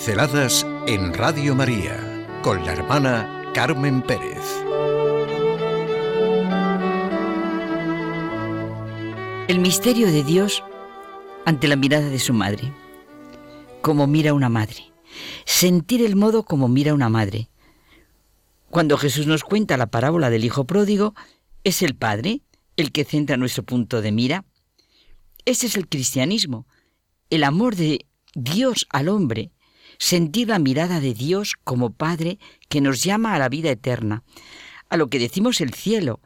Pinceladas en Radio María con la hermana Carmen Pérez. El misterio de Dios ante la mirada de su madre. Como mira una madre. Sentir el modo como mira una madre. Cuando Jesús nos cuenta la parábola del Hijo Pródigo, es el Padre el que centra nuestro punto de mira. Ese es el cristianismo, el amor de Dios al hombre, sentir la mirada de Dios como Padre que nos llama a la vida eterna, a lo que decimos el cielo,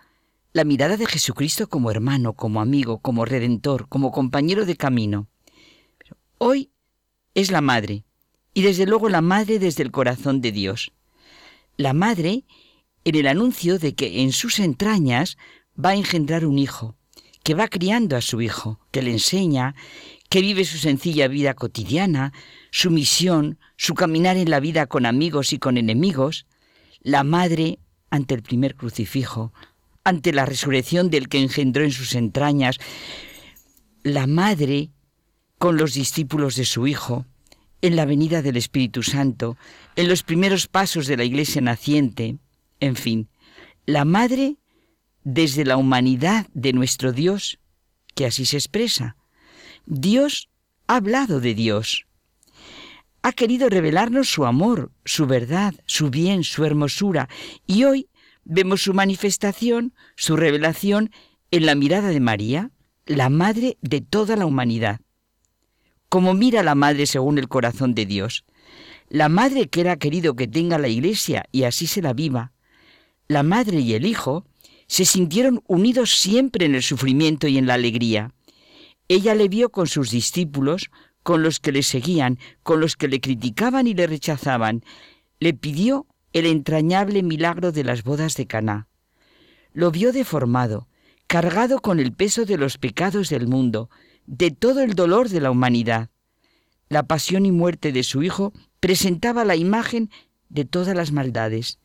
la mirada de Jesucristo como hermano, como amigo, como redentor, como compañero de camino. hoy es la Madre, y desde luego la Madre desde el corazón de Dios. La Madre en el anuncio de que en sus entrañas va a engendrar un hijo, que va criando a su hijo, que le enseña, que vive su sencilla vida cotidiana, su misión, su caminar en la vida con amigos y con enemigos, la madre ante el primer crucifijo, ante la resurrección del que engendró en sus entrañas, la madre con los discípulos de su hijo, en la venida del Espíritu Santo, en los primeros pasos de la iglesia naciente, en fin, la madre desde la humanidad de nuestro Dios, que así se expresa. Dios ha hablado de Dios. Ha querido revelarnos su amor, su verdad, su bien, su hermosura, y hoy vemos su manifestación, su revelación en la mirada de María, la madre de toda la humanidad. Como mira la madre según el corazón de Dios, la madre que era querido que tenga la iglesia y así se la viva, la madre y el hijo se sintieron unidos siempre en el sufrimiento y en la alegría. Ella le vio con sus discípulos, con los que le seguían, con los que le criticaban y le rechazaban. Le pidió el entrañable milagro de las bodas de Caná. Lo vio deformado, cargado con el peso de los pecados del mundo, de todo el dolor de la humanidad. La pasión y muerte de su hijo presentaba la imagen de todas las maldades.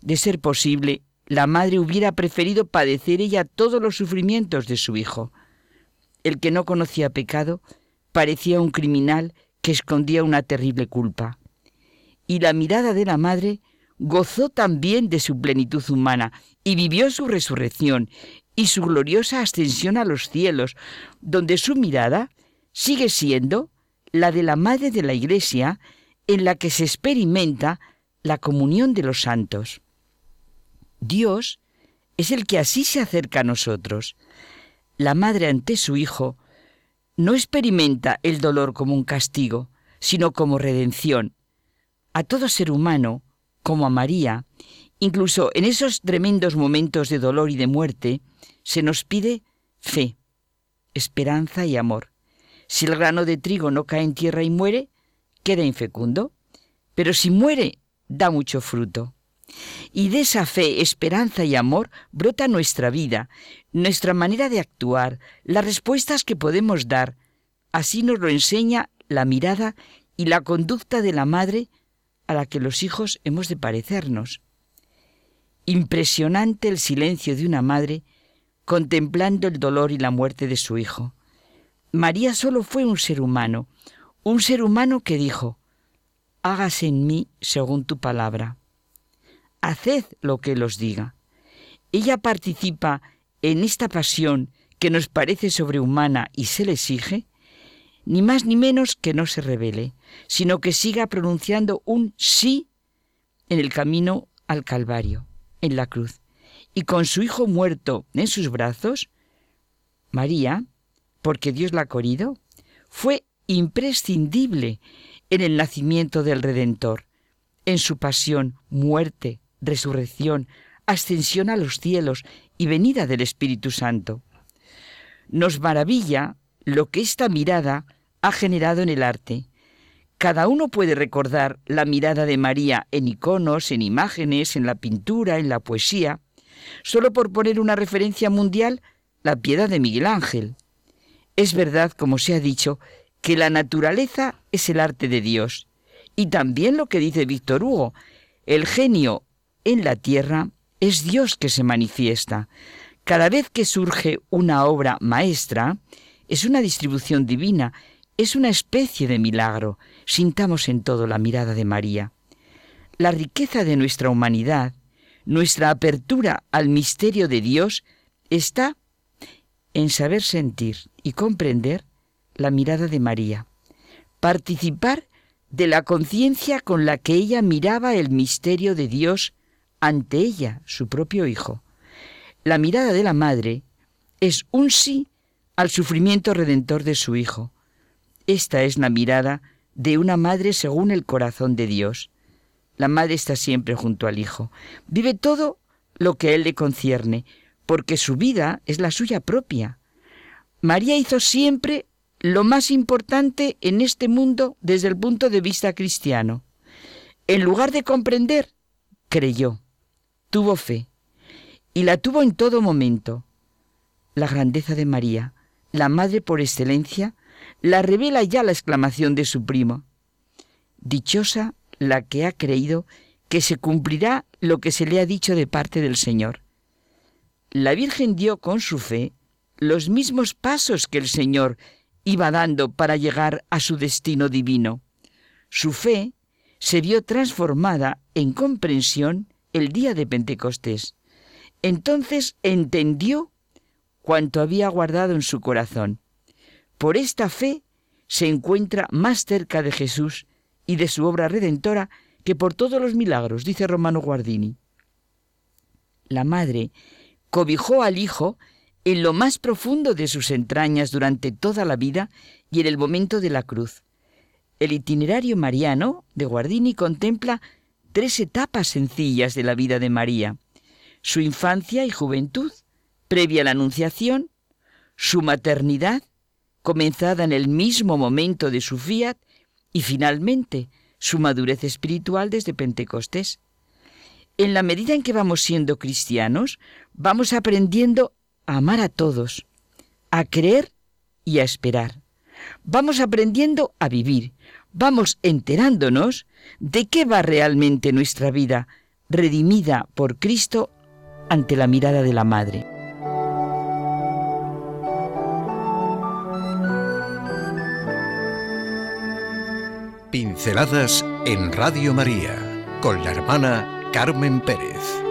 De ser posible, la madre hubiera preferido padecer ella todos los sufrimientos de su hijo. El que no conocía pecado parecía un criminal que escondía una terrible culpa. Y la mirada de la madre gozó también de su plenitud humana y vivió su resurrección y su gloriosa ascensión a los cielos, donde su mirada sigue siendo la de la Madre de la Iglesia, en la que se experimenta la comunión de los santos. Dios es el que así se acerca a nosotros. La madre ante su hijo no experimenta el dolor como un castigo, sino como redención. A todo ser humano, como a María, incluso en esos tremendos momentos de dolor y de muerte, se nos pide fe, esperanza y amor. Si el grano de trigo no cae en tierra y muere, queda infecundo, pero si muere, da mucho fruto. Y de esa fe, esperanza y amor brota nuestra vida, nuestra manera de actuar, las respuestas que podemos dar. Así nos lo enseña la mirada y la conducta de la madre a la que los hijos hemos de parecernos. Impresionante el silencio de una madre contemplando el dolor y la muerte de su hijo. María solo fue un ser humano, un ser humano que dijo, hágase en mí según tu palabra haced lo que Él os diga. Ella participa en esta pasión que nos parece sobrehumana y se le exige, ni más ni menos que no se revele, sino que siga pronunciando un sí en el camino al Calvario, en la cruz. Y con su hijo muerto en sus brazos, María, porque Dios la ha querido, fue imprescindible en el nacimiento del Redentor, en su pasión, muerte, resurrección, ascensión a los cielos y venida del Espíritu Santo. Nos maravilla lo que esta mirada ha generado en el arte. Cada uno puede recordar la mirada de María en iconos, en imágenes, en la pintura, en la poesía. Solo por poner una referencia mundial, la piedad de Miguel Ángel. Es verdad, como se ha dicho, que la naturaleza es el arte de Dios. Y también lo que dice Víctor Hugo, el genio en la tierra es Dios que se manifiesta. Cada vez que surge una obra maestra, es una distribución divina es una especie de milagro. Sintamos en todo la mirada de María. La riqueza de nuestra humanidad, nuestra apertura al misterio de Dios, está en saber sentir y comprender la mirada de María, participar de la conciencia con la que ella miraba el misterio de Dios ante ella, su propio Hijo. La mirada de la Madre es un sí al sufrimiento redentor de su Hijo. Esta es la mirada de una madre según el corazón de Dios. La madre está siempre junto al Hijo. Vive todo lo que a Él le concierne, porque su vida es la suya propia. María hizo siempre lo más importante en este mundo desde el punto de vista cristiano. En lugar de comprender, creyó, tuvo fe, y la tuvo en todo momento. La grandeza de María, la madre por excelencia, la revela ya la exclamación de su primo. Dichosa la que ha creído que se cumplirá lo que se le ha dicho de parte del Señor. La Virgen dio con su fe los mismos pasos que el Señor iba dando para llegar a su destino divino. Su fe se vio transformada en comprensión el día de Pentecostés. Entonces entendió cuanto había guardado en su corazón. Por esta fe se encuentra más cerca de Jesús y de su obra redentora que por todos los milagros, dice Romano Guardini. La madre cobijó al Hijo en lo más profundo de sus entrañas durante toda la vida y en el momento de la cruz. El itinerario mariano de Guardini contempla tres etapas sencillas de la vida de María. Su infancia y juventud, previa a la Anunciación, su maternidad, comenzada en el mismo momento de su fiat, y finalmente su madurez espiritual desde Pentecostés. En la medida en que vamos siendo cristianos, vamos aprendiendo amar a todos, a creer y a esperar. Vamos aprendiendo a vivir, vamos enterándonos de qué va realmente nuestra vida, redimida por Cristo ante la mirada de la Madre. Pinceladas en Radio María con la hermana Carmen Pérez.